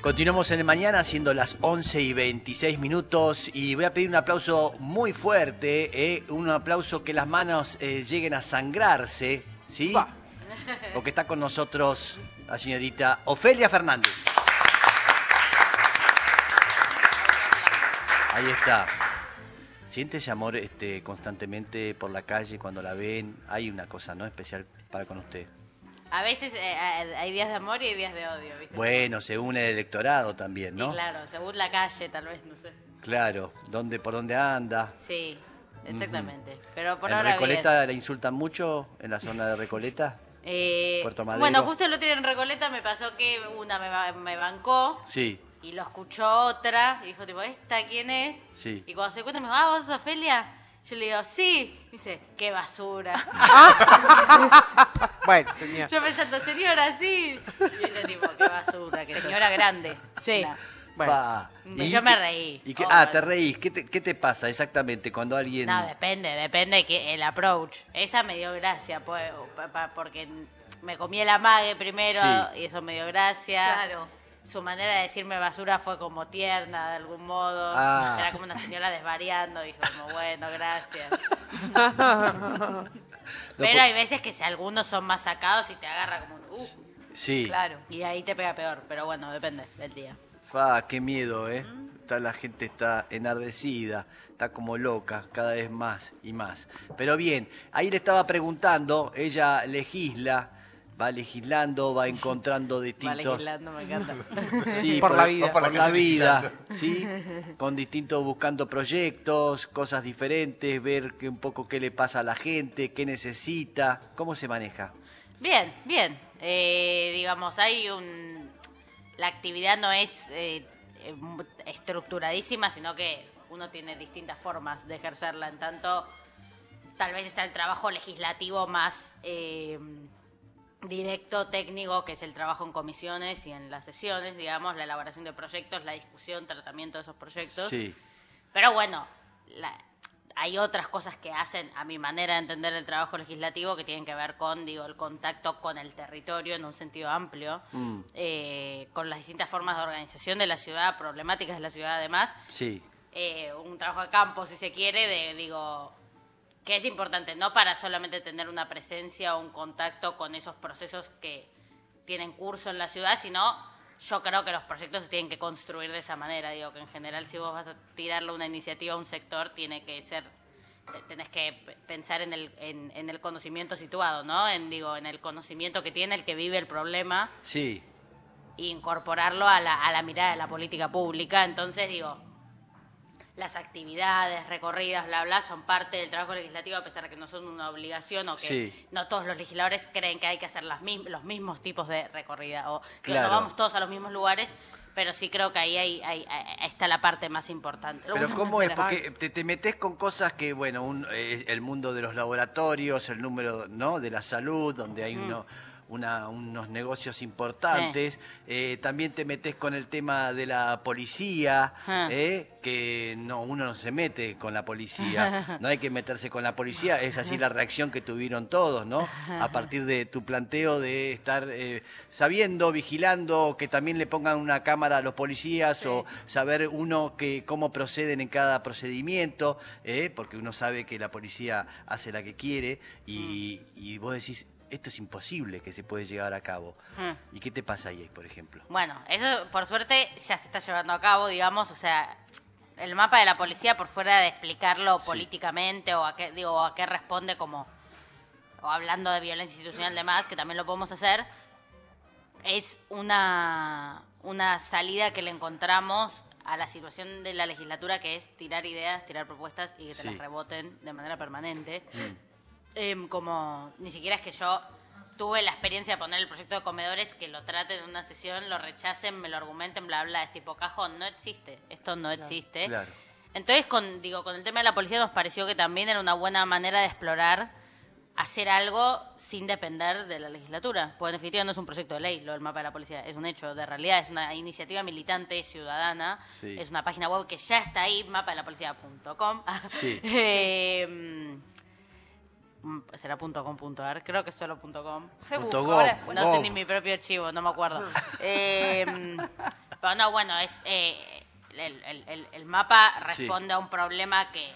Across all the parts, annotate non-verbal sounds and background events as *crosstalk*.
Continuamos en el mañana siendo las 11 y 26 minutos y voy a pedir un aplauso muy fuerte, eh, un aplauso que las manos eh, lleguen a sangrarse, ¿sí? Va. Porque está con nosotros la señorita Ofelia Fernández. Ahí está. ¿Siente ese amor este, constantemente por la calle cuando la ven? Hay una cosa, ¿no? Especial para con usted. A veces eh, eh, hay días de amor y hay días de odio, ¿viste? Bueno, según el electorado también, Sí, ¿no? claro, según la calle, tal vez, no sé. Claro, ¿dónde, por dónde anda. Sí, exactamente. Pero por ¿En ahora Recoleta le insultan mucho? ¿En la zona de Recoleta? bien. Eh, Puerto Madero. bueno, justo el otro día en Recoleta me pasó que una me, me bancó Sí, y lo escuchó otra y dijo tipo, ¿esta quién es? Sí. Y cuando se cuenta me dijo, ah, ¿vos sos Ofelia? Yo le digo, sí. Me dice, qué basura. *laughs* Bueno, señor. Yo pensando, señora, sí. Y ella tipo, qué basura. Que Señora grande. Sí. Bueno. Pa. Yo me reí, y qué- obvio. ah, te reís. ¿Qué te, qué te pasa exactamente cuando alguien... No, depende, depende que el approach. Esa me dio gracia, pues, pa- pa- porque me comí el amague primero Sí. y eso me dio gracia. Claro. Su manera de decirme basura fue como tierna de algún modo. Ah. Era como una señora desvariando. Dijo como, bueno, gracias. *laughs* Pero hay veces que si algunos son más sacados y te agarra como un... Uh, Sí. Claro. y ahí te pega peor. Pero bueno, depende del día. Fa, qué miedo, ¿eh? Está, la gente está enardecida, está como loca, cada vez más y más. Pero bien, ahí le estaba preguntando, ella legisla, va legislando, va encontrando *laughs* Va distintos... legislando, me encanta. Sí, *laughs* Por la vida. Por, Por la vida, ¿sí? Con distintos, buscando proyectos, cosas diferentes, ver que un poco qué le pasa a la gente, qué necesita, cómo se maneja. Bien, bien. Eh, digamos, hay un... La actividad no es eh, eh, estructuradísima, sino que uno tiene distintas formas de ejercerla. En tanto, tal vez está el trabajo legislativo más eh, directo, técnico, que es el trabajo en comisiones y en las sesiones, digamos, la elaboración de proyectos, la discusión, tratamiento de esos proyectos. Sí, Pero bueno, la- hay otras cosas que hacen, a mi manera de entender el trabajo legislativo, que tienen que ver con, digo, el contacto con el territorio en un sentido amplio, Mm. eh, con las distintas formas de organización de la ciudad, problemáticas de la ciudad además, sí, eh, un trabajo de campo, si se quiere, de, digo, que es importante, no para solamente tener una presencia o un contacto con esos procesos que tienen curso en la ciudad, sino yo creo que los proyectos se tienen que construir de esa manera. Digo, que en general si vos vas a tirarle una iniciativa a un sector, tiene que ser, te- tenés que pensar en el, en, en el conocimiento situado, ¿no? En, digo, en el conocimiento que tiene el que vive el problema sí, e incorporarlo a la, a la mirada de la política pública. Entonces, digo, las actividades, recorridas, bla, bla, son parte del trabajo legislativo, a pesar de que no son una obligación o que Sí. no todos los legisladores creen que hay que hacer las mis- los mismos tipos de recorrida o que Claro. no vamos todos a los mismos lugares, pero sí creo que ahí, hay- ahí está la parte más importante. Pero ¿cómo es? Porque te, te metes con cosas que, bueno, un- eh, el mundo de los laboratorios, el número, ¿no? De la salud, donde hay uno- una- unos negocios importantes. Eh, también te metes con el tema de la policía, Ah. ¿eh? que no, uno no se mete con la policía. *laughs* No hay que meterse con la policía. Es así la reacción que tuvieron todos, ¿no? A partir de tu planteo de estar eh, sabiendo, vigilando, que también le pongan una cámara a los policías o saber uno que cómo proceden en cada procedimiento, porque uno sabe que la policía hace la que quiere y, y vos decís, esto es imposible que se puede llevar a cabo. Mm. ¿Y qué te pasa ahí, por ejemplo? Bueno, eso por suerte ya se está llevando a cabo, digamos, o sea, el mapa de la policía por fuera de explicarlo Sí. políticamente o a qué digo a qué responde como o hablando de violencia institucional y demás, que también lo podemos hacer, es una una salida que le encontramos a la situación de la legislatura que es tirar ideas, tirar propuestas y que te Sí. las reboten de manera permanente. Mm. Em, como ni siquiera es que yo tuve la experiencia de poner el proyecto de comedores, que lo traten en una sesión, lo rechacen, me lo argumenten, bla, bla, es tipo cajón, no existe, esto no existe. Claro. Entonces, con, digo, con el tema de la policía nos pareció que también era una buena manera de explorar hacer algo sin depender de la legislatura. Porque en definitiva no es un proyecto de ley lo del mapa de la policía, es un hecho de realidad, es una iniciativa militante ciudadana, Sí. es una página web que ya está ahí, mapalapolicía.com. Sí. *laughs* Eh, será punto .com punto .ar, creo que es solo punto .com. Se Punto busca, ahora. No sé ni mi propio archivo, no me acuerdo. *laughs* *laughs* Eh, Pero no, bueno, es eh, el, el- el- el mapa Sí. responde a un problema que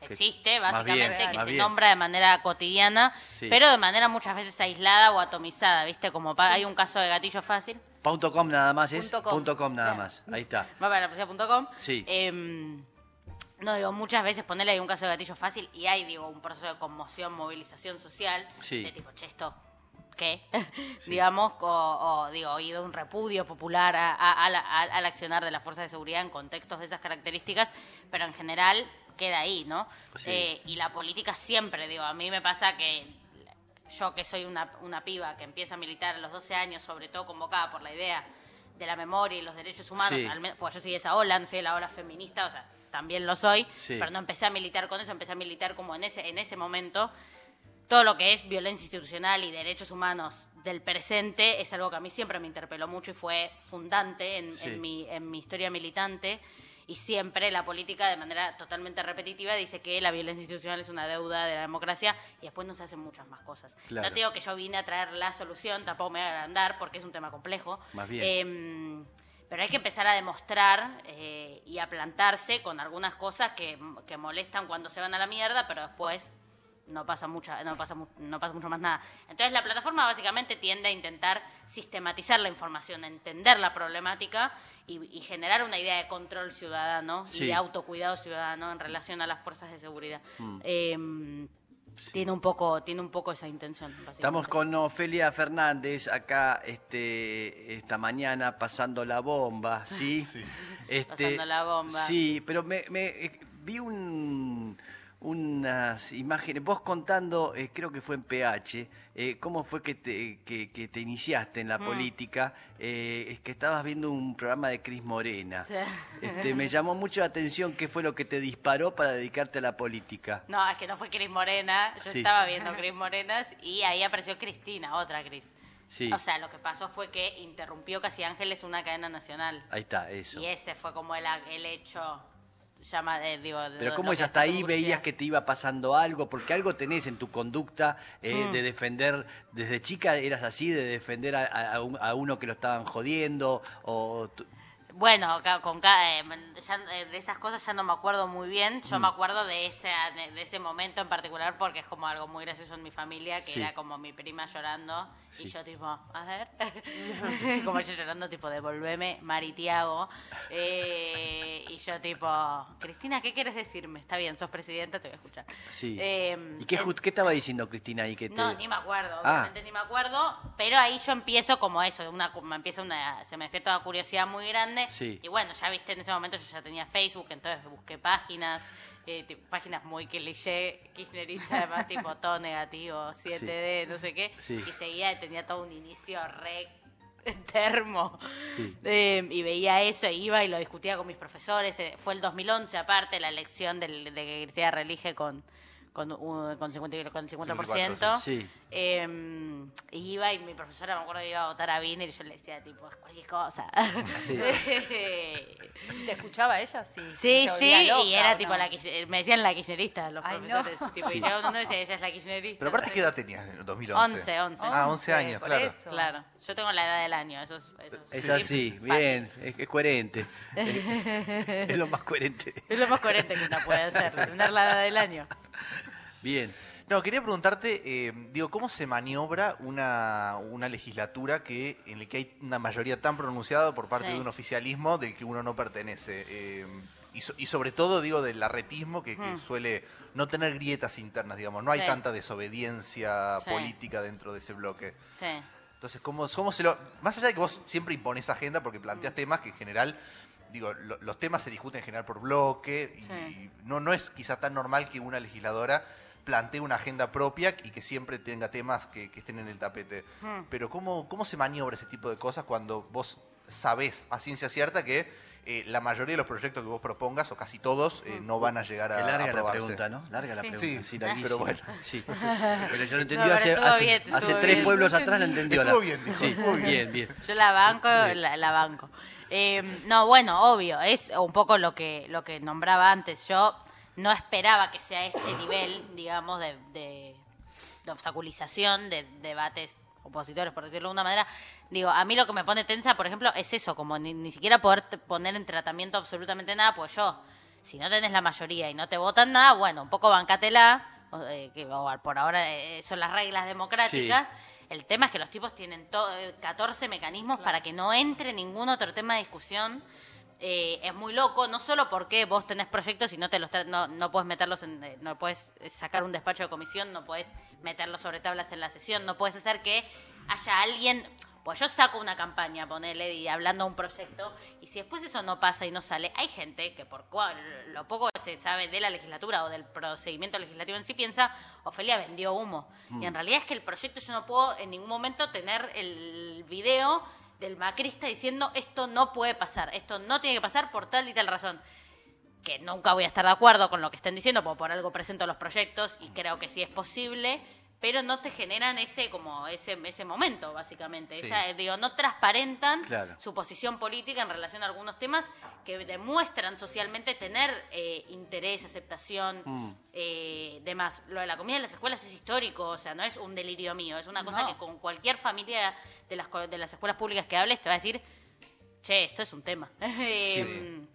existe, básicamente, bien, que se bien. nombra de manera cotidiana, Sí. pero de manera muchas veces aislada o atomizada, ¿viste? Como hay un caso de gatillo fácil. Punto .com nada más es. Punto com. Punto .com nada más. Ahí está. Va para la policía.com. Sí. Em, no, digo, muchas veces ponerle hay un caso de gatillo fácil y hay, digo, un proceso de conmoción, movilización social. Sí. De tipo, che, esto, ¿qué? *laughs* Digamos, o, o, digo, y de un repudio popular a- a- a al accionar de las fuerzas de seguridad en contextos de esas características, pero en general queda ahí, ¿no? Sí. Eh, y la política siempre, digo, a mí me pasa que yo que soy una, una piba que empieza a militar a los 12 años, sobre todo convocada por la idea de la memoria y los derechos humanos, al menos, pues yo soy de esa ola, no soy de la ola feminista, o sea, también lo soy, Sí. pero no empecé a militar con eso, empecé a militar como en ese, en ese momento. Todo lo que es violencia institucional y derechos humanos del presente es algo que a mí siempre me interpeló mucho y fue fundante en, Sí. en mi, en mi historia militante. Y siempre la política, de manera totalmente repetitiva, dice que la violencia institucional es una deuda de la democracia y después no se hacen muchas más cosas. Claro. No te digo que yo vine a traer la solución, tampoco me voy a agrandar porque es un tema complejo. Más bien. Em, pero hay que empezar a demostrar eh, y a plantarse con algunas cosas que, que molestan cuando se van a la mierda, pero después no pasa mucha, no pasa no pasa mucho más nada. Entonces la plataforma básicamente tiende a intentar sistematizar la información, entender la problemática y, y generar una idea de control ciudadano Sí. y de autocuidado ciudadano en relación a las fuerzas de seguridad. Mm. Em, tiene un poco, tiene un poco esa intención. Estamos con Ofelia Fernández acá este, esta mañana pasando la bomba, ¿sí? Este, Pasando la bomba. Sí, pero me, me, eh, vi un, unas imágenes, vos contando, eh, creo que fue en PH, eh, cómo fue que te, que, que te iniciaste en la Mm. política, eh, es que estabas viendo un programa de Cris Morena. Sí. Este, me llamó mucho la atención qué fue lo que te disparó para dedicarte a la política. No, es que no fue Cris Morena. Yo Sí. estaba viendo Cris Morenas y ahí apareció Cristina, otra Cris. Sí, O sea, lo que pasó fue que interrumpió Casi Ángeles una cadena nacional. ahí está, eso. Y ese fue como el, el hecho. Llama, eh, digo, Pero lo- ¿cómo lo es? Hasta ahí veías que te iba pasando algo, porque algo tenés en tu conducta eh, Mm. de defender, desde chica eras así, de defender a, a uno que lo estaban jodiendo, o... Bueno, con ca- eh, ya, eh, de esas cosas ya no me acuerdo muy bien. Yo Mm. me acuerdo de ese, de, ese momento en particular porque es como algo muy gracioso en mi familia, que Sí. era como mi prima llorando Sí. y yo tipo, a ver, *laughs* como ella llorando tipo, devolveme Maritiago. Eh, y yo tipo, Cristina, ¿qué quieres decirme? Está bien, sos presidenta, te voy a escuchar. sí. Eh, ¿Y qué, el- ju- qué estaba diciendo Cristina ahí? Que te... no, ni me acuerdo, Ah. obviamente ni me acuerdo, pero ahí yo empiezo como eso, una, me empieza una, se me despierta una curiosidad muy grande. Sí. Y bueno, ya viste, en ese momento yo ya tenía Facebook, entonces busqué páginas, eh, tipo, páginas muy cliché, kirchnerista, *laughs* además tipo todo negativo, 7D, no sé qué, Sí. y seguía, y tenía todo un inicio re termo. Sí. Eh, y veía eso, e iba y lo discutía con mis profesores. eh, fue el 2011, aparte, la elección del- de que Cristina reelige con, con, un- con 50, con 50%. Sí. Eh, iba y mi profesora me acuerdo que iba a votar a Wiener y yo le decía, tipo, es cualquier cosa. Sí. ¿Y *laughs* te escuchaba ella? Sí. Sí, ¿Se sí, loca y era tipo no? la kirchner- me decían la kirchnerista los Ay, profesores. no. Tipo, Sí. Y llegaba uno y decía, ella es la kirchnerista. Pero aparte, no ¿qué edad tenías en el 2011? 11, 11. Ah, 11 años, por claro. eso. Claro, yo tengo la edad del año, eso es... Eso Es sí, así, bien, es, es coherente. *laughs* es, lo más coherente. Es lo más coherente que una puede hacer, tener la edad del año. Bien. No, quería preguntarte, eh, digo, ¿cómo se maniobra una, una legislatura que en la que hay una mayoría tan pronunciada por parte Sí. de un oficialismo del que uno no pertenece? Eh, y, so- y sobre todo, digo, del arretismo que, que Hmm. suele no tener grietas internas, digamos, no hay Sí. tanta desobediencia Sí. política dentro de ese bloque. Sí. Entonces, ¿cómo, cómo se lo...? Más allá de que vos siempre impones agenda porque planteas Mm. temas que en general, digo, lo- los temas se discuten en general por bloque y, Sí. no, no es quizá tan normal que una legisladora plantee una agenda propia y que siempre tenga temas que, que estén en el tapete. Mm. Pero ¿cómo, ¿cómo se maniobra ese tipo de cosas cuando vos sabés a ciencia cierta que eh, la mayoría de los proyectos que vos propongas, o casi todos, eh, no van a llegar a, Qué larga la aprobarse? pregunta, ¿no? Larga la Sí. pregunta. Sí. Sí, larguísima. Pero bueno. *laughs* Sí. Pero yo lo entendí No, hace, estuvo hace, bien, hace estuvo tres bien. pueblos atrás, la entendió. Estuvo la- bien, dijo, Sí, estuvo bien. bien, bien. Yo la banco, la, la banco. Eh, no, bueno, obvio, es un poco lo que, lo que nombraba antes. Yo no esperaba que sea este nivel, digamos, de, de, de obstaculización de debates opositores, por decirlo de alguna manera. Digo, a mí lo que me pone tensa, por ejemplo, es eso, como ni, ni siquiera poder poner en tratamiento absolutamente nada, pues yo, si no tenés la mayoría y no te votan nada, bueno, un poco bancátela, o, eh, que por ahora eh, son las reglas democráticas. El tema es que los tipos tienen to- eh, 14 mecanismos para que no entre ningún otro tema de discusión. Eh, es muy loco, no solo porque vos tenés proyectos y no te los tra- no, no puedes meterlos en, eh, no puedes sacar un despacho de comisión, no puedes meterlos sobre tablas en la sesión, no puedes hacer que haya alguien, pues yo saco una campaña, ponele, y hablando de un proyecto, y si después eso no pasa y no sale, hay gente que por cua- lo poco que se sabe de la legislatura o del procedimiento legislativo en sí piensa, Ofelia vendió humo. Y en realidad es que el proyecto yo no puedo en ningún momento tener el video del macrista diciendo esto no puede pasar, esto no tiene que pasar por tal y tal razón. Que nunca voy a estar de acuerdo con lo que estén diciendo, porque por algo presento los proyectos y creo que sí es posible, pero no te generan ese como ese, ese momento, básicamente. Sí. Esa, eh, digo, no transparentan Claro. su posición política en relación a algunos temas que demuestran socialmente tener eh, interés, aceptación, Mm. eh, demás. Lo de la comida en las escuelas es histórico, o sea, no es un delirio mío, es una cosa No. que con cualquier familia de las, de las escuelas públicas que hables te va a decir, che, esto es un tema. *laughs* Em,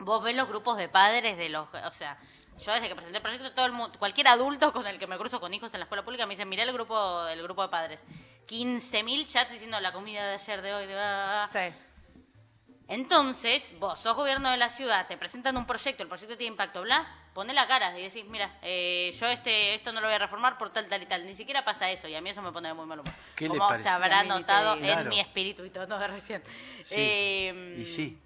Vos ves los grupos de padres de los, o sea, yo desde que presenté el proyecto, todo el mundo, cualquier adulto con el que me cruzo con hijos en la escuela pública me dice, mirá el grupo, el grupo de padres. 15.000 chats diciendo la comida de ayer, de hoy, de... bla, bla, bla". Sí. Entonces, vos sos gobierno de la ciudad, te presentan un proyecto, el proyecto tiene impacto, bla, poné la cara y decís, mira, eh, yo este esto no lo voy a reformar por tal, tal y tal. Ni siquiera pasa eso y a mí eso me pone de muy mal humor. ¿Qué le Como parece? se habrá notado en Claro. mi espíritu y tono de recién. Sí. Eh, Y sí.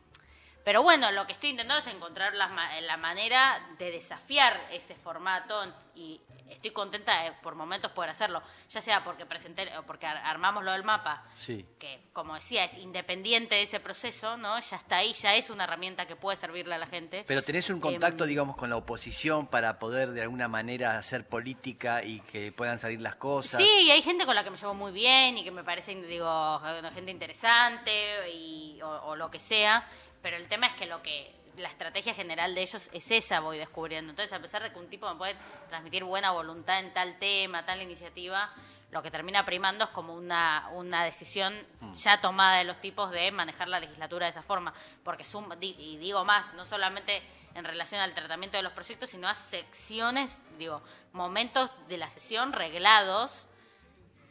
Pero bueno, lo que estoy intentando es encontrar la, la manera de desafiar ese formato y estoy contenta de por momentos poder hacerlo, ya sea porque presenté o porque ar- armamos lo del mapa, Sí. que como decía es independiente de ese proceso, ¿no? Ya está ahí, ya es una herramienta que puede servirle a la gente. Pero tenés un contacto, Em, digamos, con la oposición para poder de alguna manera hacer política y que puedan salir las cosas. Sí, y hay gente con la que me llevo muy bien y que me parece, digo, gente interesante y, o, o lo que sea, pero el tema es que lo que la estrategia general de ellos es esa, voy descubriendo. Entonces, a pesar de que un tipo me puede transmitir buena voluntad en tal tema, tal iniciativa, lo que termina primando es como una, una decisión ya tomada de los tipos de manejar la legislatura de esa forma. Porque, suma- y digo más, no solamente en relación al tratamiento de los proyectos, sino a secciones, digo, momentos de la sesión reglados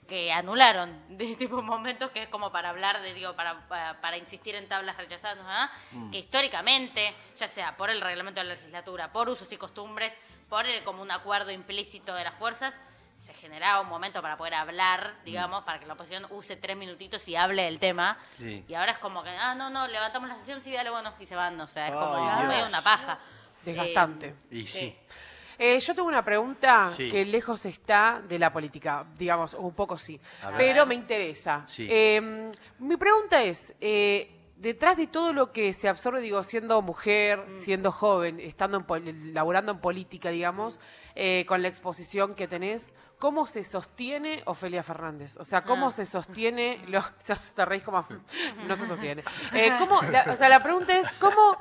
que anularon *laughs* de tipo momentos que es como para hablar de digo para, para, para insistir en tablas rechazadas ¿ah? que históricamente ya sea por el reglamento de la legislatura por usos y costumbres por el, como un acuerdo implícito de las fuerzas se generaba un momento para poder hablar digamos para que la oposición use tres minutitos y hable del tema Sí. y ahora es como que ah no no levantamos la sesión sí dale bueno y se van o sea es como medio una paja Desgastante. Eh, Y sí. Eh, yo tengo una pregunta Sí. que lejos está de la política, digamos, un poco sí, pero me interesa. Sí. Eh, mi pregunta es, eh, detrás de todo lo que se absorbe, digo, siendo mujer, Mm. siendo joven, estando en pol- laburando en política, digamos, eh, con la exposición que tenés, ¿cómo se sostiene Ofelia Fernández? O sea, ¿cómo Ah. se sostiene? Lo, *laughs* se, se reís como, *laughs* no se sostiene. *laughs* Eh, ¿cómo, la- o sea, la pregunta es, ¿cómo,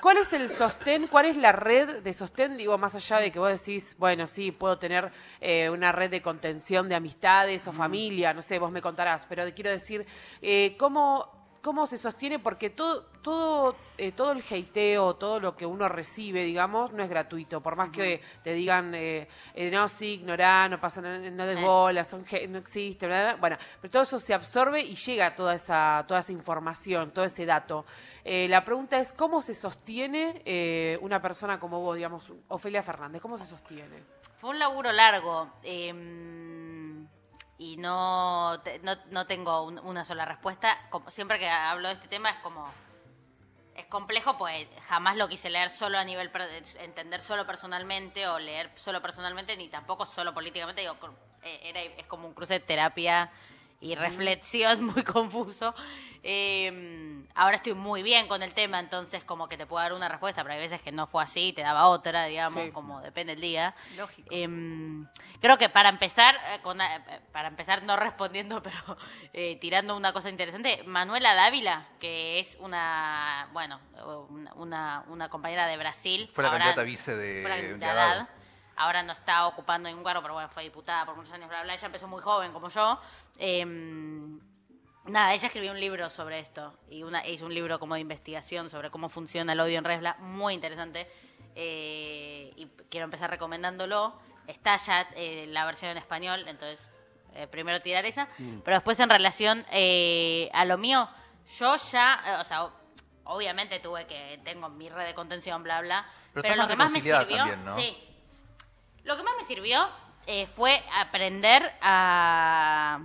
¿cuál es el sostén, cuál es la red de sostén? Digo, más allá de que vos decís, bueno, sí, puedo tener eh, una red de contención de amistades o familia, no sé, vos me contarás, pero quiero decir, eh, ¿cómo, ¿cómo se sostiene? Porque todo, todo, eh, todo el hateo, todo lo que uno recibe, digamos, no es gratuito. Por más que te digan, eh, eh, no, sí, ignorá, no pasa, no, no des bola, son, no existe, bla, bla, bla. bueno, pero todo eso se absorbe y llega toda esa, toda esa información, todo ese dato. La pregunta es, ¿cómo se sostiene una persona como vos, digamos, Ofelia Fernández? ¿Cómo se sostiene? Fue un laburo largo em, y no, te- no, no tengo un- una sola respuesta. Como, siempre que hablo de este tema es como... Es complejo, pues jamás lo quise leer solo a nivel, entender solo personalmente o leer solo personalmente, ni tampoco solo políticamente. Digo, eh, era, es como un cruce de terapia y reflexión *laughs* muy confuso. Eh, ahora estoy muy bien con el tema, entonces como que te puedo dar una respuesta, pero hay veces que no fue así, te daba otra, digamos, Sí. como depende el día. Lógico. Em, creo que para empezar, eh, con, eh, para empezar no *laughs* respondiendo, pero eh, tirando una cosa interesante, Manuela Dávila, que es una, bueno, una, una, una compañera de Brasil. Fue la ahora- candidata vice de fue la candidata de Haddad. Haddad. Ahora no está ocupando ningún cargo, pero bueno, fue diputada por muchos años, bla, bla. Ella empezó muy joven como yo. Em, Nada, ella escribió un libro sobre esto y una, hizo un libro como de investigación sobre cómo funciona el odio en redes, bla, muy interesante. eh, y quiero empezar recomendándolo. Está ya eh, la versión en español, entonces eh, primero tirar esa. Pero después en relación a lo mío, yo ya, o sea, obviamente tuve que, tengo mi red de contención, bla, bla. Pero lo que más me sirvió, también, ¿no? sí. Lo que más me sirvió eh, fue aprender a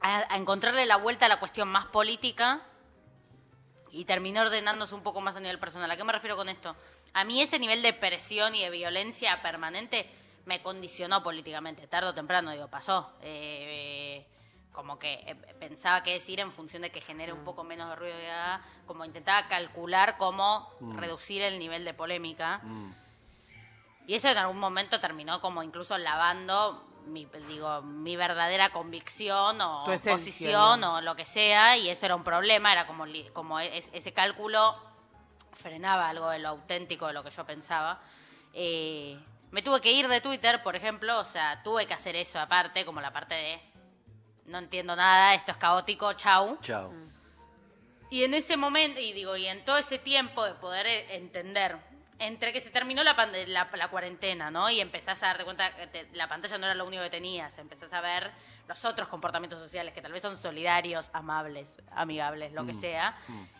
a, a encontrarle la vuelta a la cuestión más política y terminé ordenándose un poco más a nivel personal. ¿A qué me refiero con esto? A mí ese nivel de presión y de violencia permanente me condicionó políticamente. Tarde o temprano, digo, pasó. Eh, como que eh, pensaba qué decir en función de que genere un poco menos de ruido. ya, Como intentaba calcular cómo reducir el nivel de polémica. Mm. Y eso en algún momento terminó como incluso lavando mi, digo, mi verdadera convicción o esencia, posición digamos. o lo que sea, y eso era un problema, era como, como es- ese cálculo frenaba algo de lo auténtico de lo que yo pensaba. Eh, me tuve que ir de Twitter, por ejemplo, o sea, tuve que hacer eso aparte, como la parte de no entiendo nada, esto es caótico, chau. Chao. Y en ese momento, y digo, y en todo ese tiempo de poder eh, entender, entre que se terminó la, la, la cuarentena, ¿no? Y empezás a darte cuenta que te- la pantalla no era lo único que tenías, empezás a ver los otros comportamientos sociales que tal vez son solidarios, amables, amigables, lo que sea.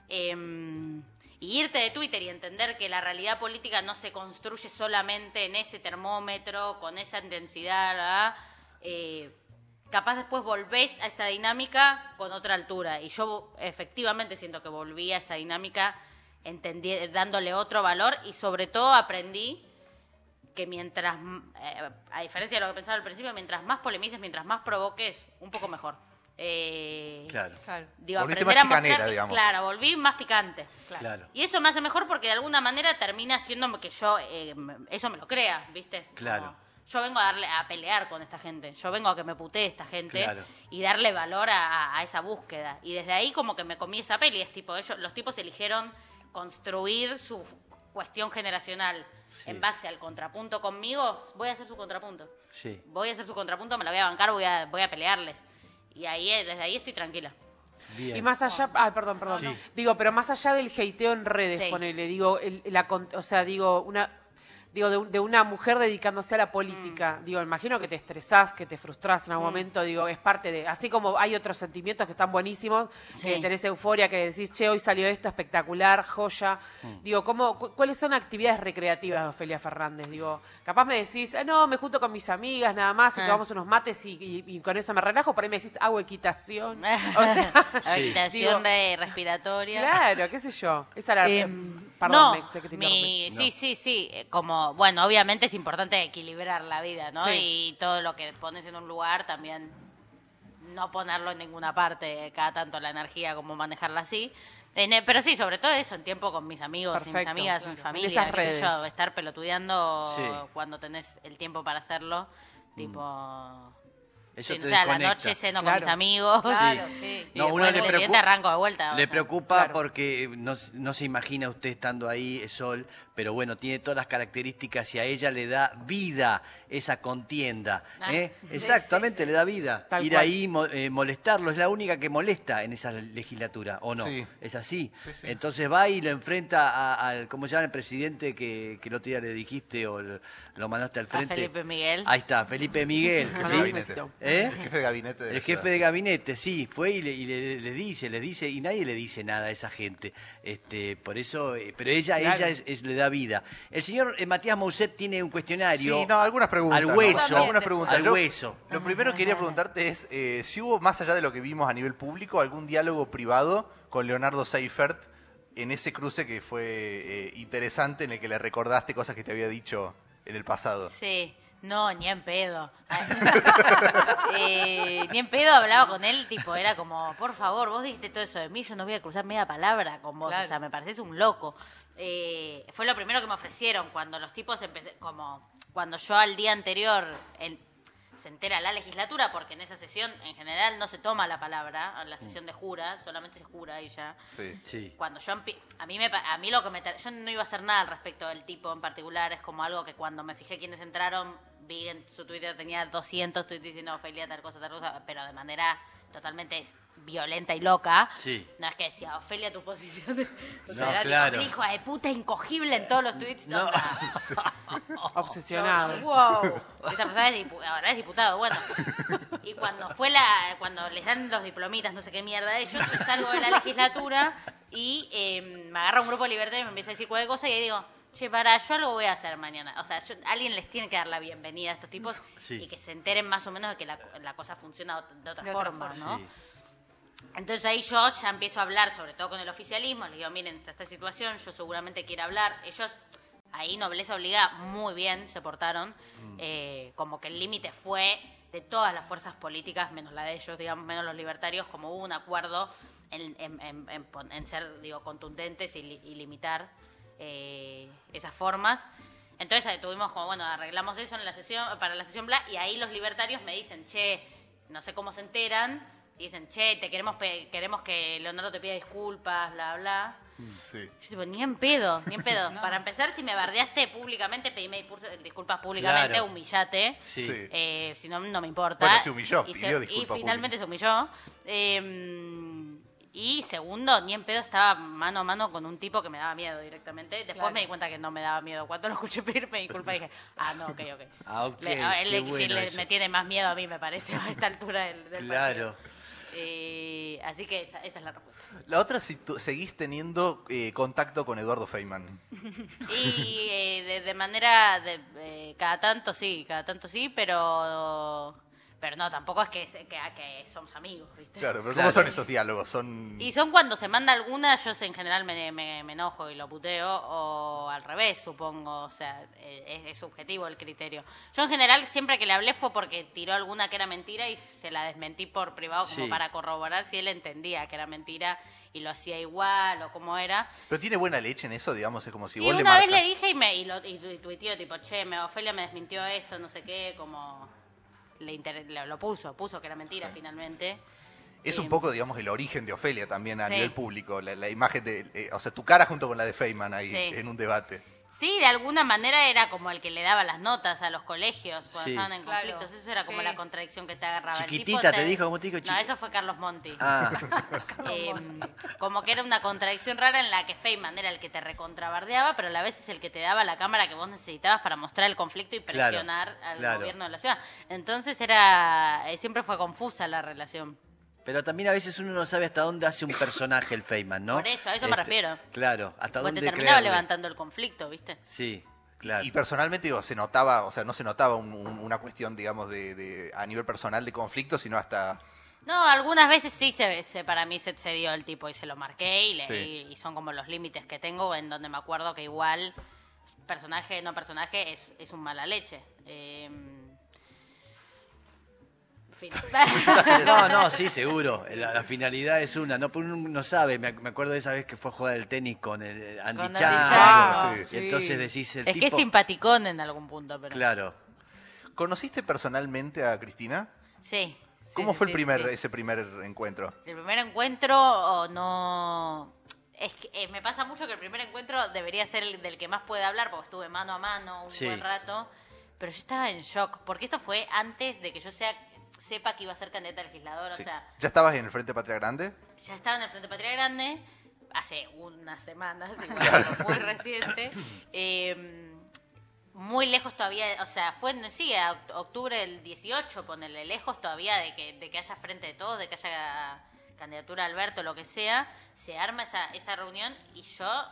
Em, y irte de Twitter y entender que la realidad política no se construye solamente en ese termómetro, con esa intensidad. Eh, capaz después volvés a esa dinámica con otra altura. Y yo efectivamente siento que volví a esa dinámica entendi- dándole otro valor y sobre todo aprendí que mientras, eh, a diferencia de lo que pensaba al principio, mientras más polemices, mientras más provoques, un poco mejor. Eh, Claro, Claro. Digo, Volviste aprender más a mostrar chicanera, digamos. Claro, volví más picante. claro. Y eso me hace mejor porque de alguna manera termina haciéndome que yo eh, eso me lo crea, ¿viste? Como, Claro. yo vengo a darle a pelear con esta gente, yo vengo a que me putee esta gente Claro. y darle valor a, a- a esa búsqueda. Y desde ahí como que me comí esa peli, es tipo, ellos, los tipos eligieron construir su cuestión generacional Sí. en base al contrapunto conmigo, voy a hacer su contrapunto. Sí. Voy a hacer su contrapunto, me la voy a bancar, voy a, voy a pelearles. Y ahí, eh, desde ahí estoy tranquila. Bien. Y más allá, ah, perdón, perdón. Sí. Digo, pero más allá del hateo en redes, Sí. ponele, digo, el- la, con- o sea, digo, una, digo, de, de una mujer dedicándose a la política, Mm. digo, imagino que te estresás, que te frustrás en algún momento, digo, es parte de, así como hay otros sentimientos que están buenísimos, que Sí. tenés euforia, que decís, che, hoy salió esto espectacular, joya, Mm. digo, ¿cómo, cu- ¿cuáles son actividades recreativas de Ofelia Fernández? Digo, capaz me decís, "Ah, no, me junto con mis amigas nada más, y Ah. tomamos unos mates y, y- y con eso me relajo, por ahí me decís, hago equitación, *laughs* o sea... Digo- re- respiratoria. Claro, qué sé yo. Esa era. Em, perdón, no, me sé que te mi- interrumpí. sí, sí, sí. eh, Como, bueno, obviamente es importante equilibrar la vida, ¿no? Sí. Y todo lo que pones en un lugar también no ponerlo en ninguna parte, cada tanto la energía, como manejarla así. En, eh, pero sí, sobre todo eso, en tiempo con mis amigos, mis amigas, claro. mi En familia, esas yo, estar pelotudeando Sí. cuando tenés el tiempo para hacerlo, tipo... Eso sí, te o sea, a la desconecta. noche ceno Claro. con mis amigos. Claro, sí. Y No, uno le preocupa- siguiente arranco de vuelta. o Le sea. preocupa claro. porque no, no se imagina usted estando ahí, Sol, pero bueno, tiene todas las características y a ella le da vida esa contienda. Ah, ¿eh? sí, Exactamente, le da vida. Tal Ir cual. ahí, mo- eh, molestarlo, es la única que molesta en esa legislatura, ¿o no? Sí. Es así. Sí, sí. Entonces va y lo enfrenta a- al, ¿cómo se llama el presidente que, que el otro día le dijiste o lo, lo mandaste al frente? Felipe Miguel. Ahí está, Felipe Miguel. *laughs* El jefe Sí. de gabinete. ¿Eh? El jefe de gabinete. de El la jefe ciudad. de gabinete, sí, fue y le, y le- le dice, le dice, y nadie le dice nada a esa gente. Este, por eso, eh, pero ella, Claro. ella es- es- le da vida. El señor eh, Matías Mousset tiene un cuestionario. Sí, no, algunas preguntas. Al ¿no? hueso. Algunas preguntas. Al hueso. Lo primero que quería preguntarte es eh, si hubo, más allá de lo que vimos a nivel público, algún diálogo privado con Leonardo Seifert en ese cruce que fue eh, interesante, en el que le recordaste cosas que te había dicho en el pasado. Sí, no, ni en pedo. *laughs* Eh, ni en pedo hablaba con él, tipo, era como, por favor, vos dijiste todo eso de mí, yo no voy a cruzar media palabra con vos, Claro. o sea, me pareces un loco. Eh, fue lo primero que me ofrecieron cuando los tipos empecé, como, cuando yo al día anterior el- se entera la legislatura, porque en esa sesión en general no se toma la palabra, en la sesión de jura, solamente se jura y ya Sí. Sí. cuando yo a mí me pa- a mí lo que me yo no iba a hacer nada al respecto del tipo en particular es como algo que cuando me fijé quiénes entraron vi en su Twitter tenía 200 tweets diciendo Ofelia tal cosa, tal cosa, pero de manera totalmente violenta y loca. Sí. No es que decía, Ofelia, tu posición. de-". *laughs* O sea, No, era claro. tipo, hijo de puta, incogible en todos los tweets. No. onda. *laughs* *laughs* Obsesionados. Wow. Esta persona es dipu- ahora es diputado, bueno. Y cuando fue la, cuando les dan los diplomitas, no sé qué mierda de ellos, yo salgo de la legislatura y eh, me agarra un grupo de libertad y me empieza a decir cualquier cosa y ahí digo, che, para, yo algo voy a hacer mañana. O sea, yo- alguien les tiene que dar la bienvenida a estos tipos *laughs* Sí. y que se enteren más o menos de que la, la cosa funciona de, otra De otra forma, forma. ¿no? Sí. Entonces ahí yo ya empiezo a hablar, sobre todo con el oficialismo, les digo, miren, está esta situación, yo seguramente quiero hablar. Ellos, ahí Nobleza Obliga, muy bien se portaron, eh, como que el límite fue de todas las fuerzas políticas, menos la de ellos, digamos, menos los libertarios, como hubo un acuerdo en, en- en- en ser, digo, contundentes y, li- y limitar eh, esas formas. Entonces ahí tuvimos como, bueno, arreglamos eso en la sesión, para la sesión bla, y ahí los libertarios me dicen, che, no sé cómo se enteran, y dicen, che, te queremos, queremos que Leonardo te pida disculpas, bla, bla. Sí. Yo tipo, ni en pedo, ni en pedo. *laughs* Para empezar, si me bardeaste públicamente, pedime disculpas públicamente, Claro. humillate. Sí. Eh, si no, no me importa. Bueno, se humilló, y, pidió se- disculpa y finalmente se humilló. Eh, y segundo, ni en pedo estaba mano a mano con un tipo que me daba miedo directamente. Después Claro. me di cuenta que no me daba miedo. Cuando lo escuché pedirme disculpas dije, ah, no, ok, ok. Ah, ok, Le- a él le- bueno le- me tiene más miedo a mí, me parece, a esta altura del, del Claro. Eh, así que esa, esa es la respuesta. La otra, si tú seguís teniendo eh, contacto con Eduardo Feynman. *laughs* Y eh, de, de manera, de, eh, cada tanto sí, cada tanto sí, pero pero no, tampoco es que, que, que somos amigos, ¿viste? Claro, pero Claro. ¿cómo son esos diálogos? Son... Y son cuando se manda alguna, yo sé, en general me, me- me enojo y lo puteo, o al revés, supongo, o sea, eh, es, es subjetivo el criterio. Yo en general siempre que le hablé fue porque tiró alguna que era mentira y se la desmentí por privado como Sí. para corroborar si él entendía que era mentira y lo hacía igual o cómo era. Pero tiene buena leche en eso, digamos, es como si y vos le una vez marcas- le dije y me y lo y, tu- y tuiteó tipo, che, me, Ofelia me desmintió esto, no sé qué, como le inter- lo, puso, puso que era mentira finalmente. Es Eh, un poco, digamos, el origen de Ofelia también a Sí. nivel público, la, la imagen de, eh, o sea, tu cara junto con la de Feynman ahí Sí. en un debate. Sí, de alguna manera era como el que le daba las notas a los colegios cuando Sí. estaban en Claro, conflictos. Eso era como la contradicción que te agarraba. El tipo Chiquitita, te dijo, ¿cómo te dijo No, chiqui- eso fue Carlos Monti. Ah, *laughs* Eh, como que era una contradicción rara en la que Feynman era el que te recontrabardeaba, pero a la vez es el que te daba la cámara que vos necesitabas para mostrar el conflicto y Claro, presionar al claro. gobierno de la ciudad. Entonces era eh, siempre fue confusa la relación. Pero también a veces uno no sabe hasta dónde hace un personaje el Feynman, ¿no? Por eso, a eso me refiero. Claro, hasta Porque te dónde terminaba creerle. levantando el conflicto, ¿viste? Sí, claro. Y personalmente, digo, se notaba, o sea, no se notaba un- un- una cuestión, digamos, de, de- a nivel personal de conflicto, sino hasta... No, algunas veces sí se, se- para mí se, se dio el tipo y se lo marqué y, le- Sí. y- y son como los límites que tengo en donde me acuerdo que igual personaje no personaje es, es un mala leche. Eh, fin. *laughs* No, no, sí, seguro. La, la finalidad es una. No, pero uno no sabe. Me, ac- me acuerdo de esa vez que fue a jugar el tenis con el eh, Andy Con Chan. Andy Chan, Y sí. entonces decís el es tipo. que es simpaticón en algún punto, pero Claro. ¿Conociste personalmente a Cristina? sí. sí, ¿Cómo sí, fue el sí, primer, sí. ese primer encuentro? El primer encuentro o no... Es que eh, me pasa mucho que el primer encuentro debería ser el del que más puede hablar, porque estuve mano a mano un Sí. buen rato, pero yo estaba en shock, porque esto fue antes de que yo sea sepa que iba a ser candidata a legislador, Sí. o sea, ¿Ya estabas en el Frente Patria Grande? ya estaba en el Frente Patria Grande hace unas semanas, igual, muy reciente. *laughs* eh, muy lejos todavía, o sea, fue, sí, a oct- octubre del 18, ponerle lejos todavía de que, de que haya frente de todos, de que haya candidatura a Alberto, lo que sea, se arma esa, esa reunión y yo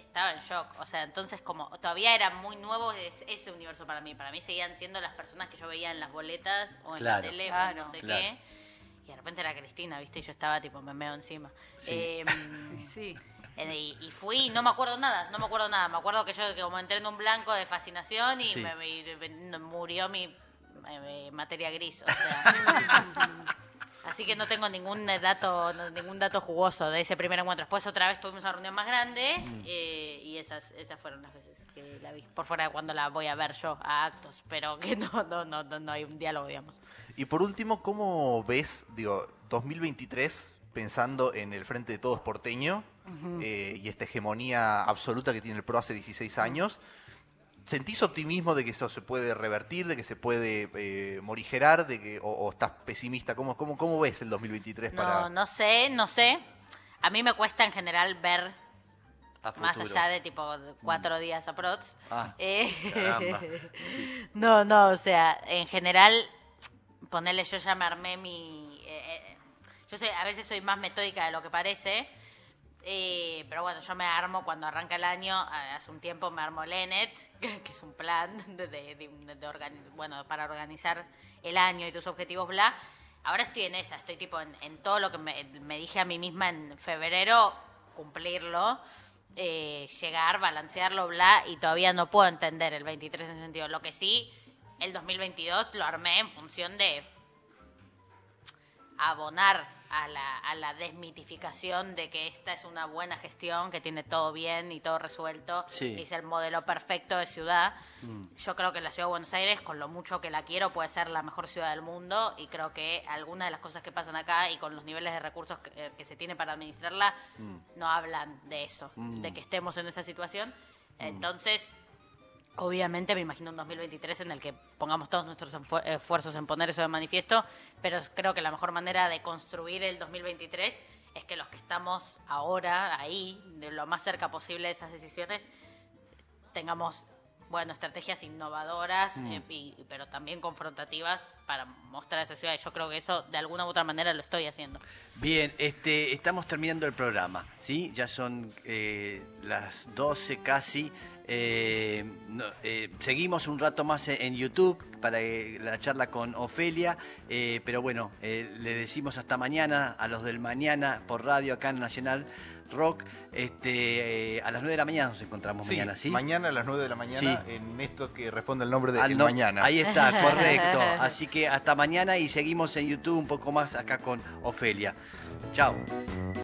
estaba en shock. O sea, entonces como todavía era muy nuevo es- ese universo para mí. Para mí seguían siendo las personas que yo veía en las boletas o en Claro. la tele o Claro. no sé Claro. qué. Y de repente era Cristina, ¿viste? Y yo estaba tipo, me meo encima. Sí. Em, *laughs* Sí. eh, Y, y fui y no me acuerdo nada, no me acuerdo nada. Me acuerdo que yo que como entré en un blanco de fascinación y Sí. me, me- me- murió mi eh, materia gris. O sea. *laughs* Así que no tengo ningún dato, ningún dato jugoso de ese primer encuentro. Después otra vez tuvimos una reunión más grande Mm. eh, y esas, esas fueron las veces que la vi. Por fuera de cuando la voy a ver yo a actos, pero que no, no, no, no, no hay un diálogo, digamos. Y por último, ¿cómo ves, digo, 2023, pensando en el Frente de Todos porteño eh, y esta hegemonía absoluta que tiene el PRO hace 16 años? ¿Sentís optimismo de que eso se puede revertir, de que se puede eh, morigerar, de que, o, o estás pesimista? ¿Cómo, cómo, ¿Cómo ves el 2023 para...? No, no sé, no sé. A mí me cuesta en general ver más allá de tipo cuatro días aprox. Ah, Eh, *laughs* no, no, o sea, en general, ponerle yo ya me armé mi... eh, eh, yo sé, a veces soy más metódica de lo que parece, eh, pero bueno, yo me armo cuando arranca el año, eh, hace un tiempo me armo el ENET, *laughs* que es un plan *laughs* de, bueno, para organizar el año y tus objetivos, bla. Ahora estoy en esa, estoy tipo en, todo lo que me, dije a mí misma en febrero, cumplirlo, eh, llegar, balancearlo, bla, y todavía no puedo entender el 23 en sentido. Lo que sí, el 2022 lo armé en función de abonar a la, a la desmitificación de que esta es una buena gestión, que tiene todo bien y todo resuelto, Sí. y es el modelo perfecto de ciudad. Yo creo que la ciudad de Buenos Aires, con lo mucho que la quiero, puede ser la mejor ciudad del mundo y creo que algunas de las cosas que pasan acá y con los niveles de recursos que, eh, que se tiene para administrarla, no hablan de eso, de que estemos en esa situación. Entonces, Obviamente me imagino un 2023 en el que pongamos todos nuestros esfuerzos en poner eso de manifiesto, pero creo que la mejor manera de construir el 2023 es que los que estamos ahora ahí, de lo más cerca posible de esas decisiones, tengamos bueno, estrategias innovadoras, eh, y- pero también confrontativas para mostrar esa ciudad. Y yo creo que eso de alguna u otra manera lo estoy haciendo. Bien, este, estamos terminando el programa, ¿sí? Ya son eh, las 12 casi. Eh, no, eh, seguimos un rato más en, en YouTube para eh, la charla con Ofelia, pero bueno, le decimos hasta mañana a los del mañana por radio acá en Nacional Rock. Este, a las 9 de la mañana nos encontramos Sí, mañana, ¿sí? mañana a las 9 de la mañana Sí. en esto que responde el nombre de Al El no- Mañana. Ahí está, *laughs* correcto. Así que hasta mañana y seguimos en YouTube un poco más acá con Ofelia. Chao.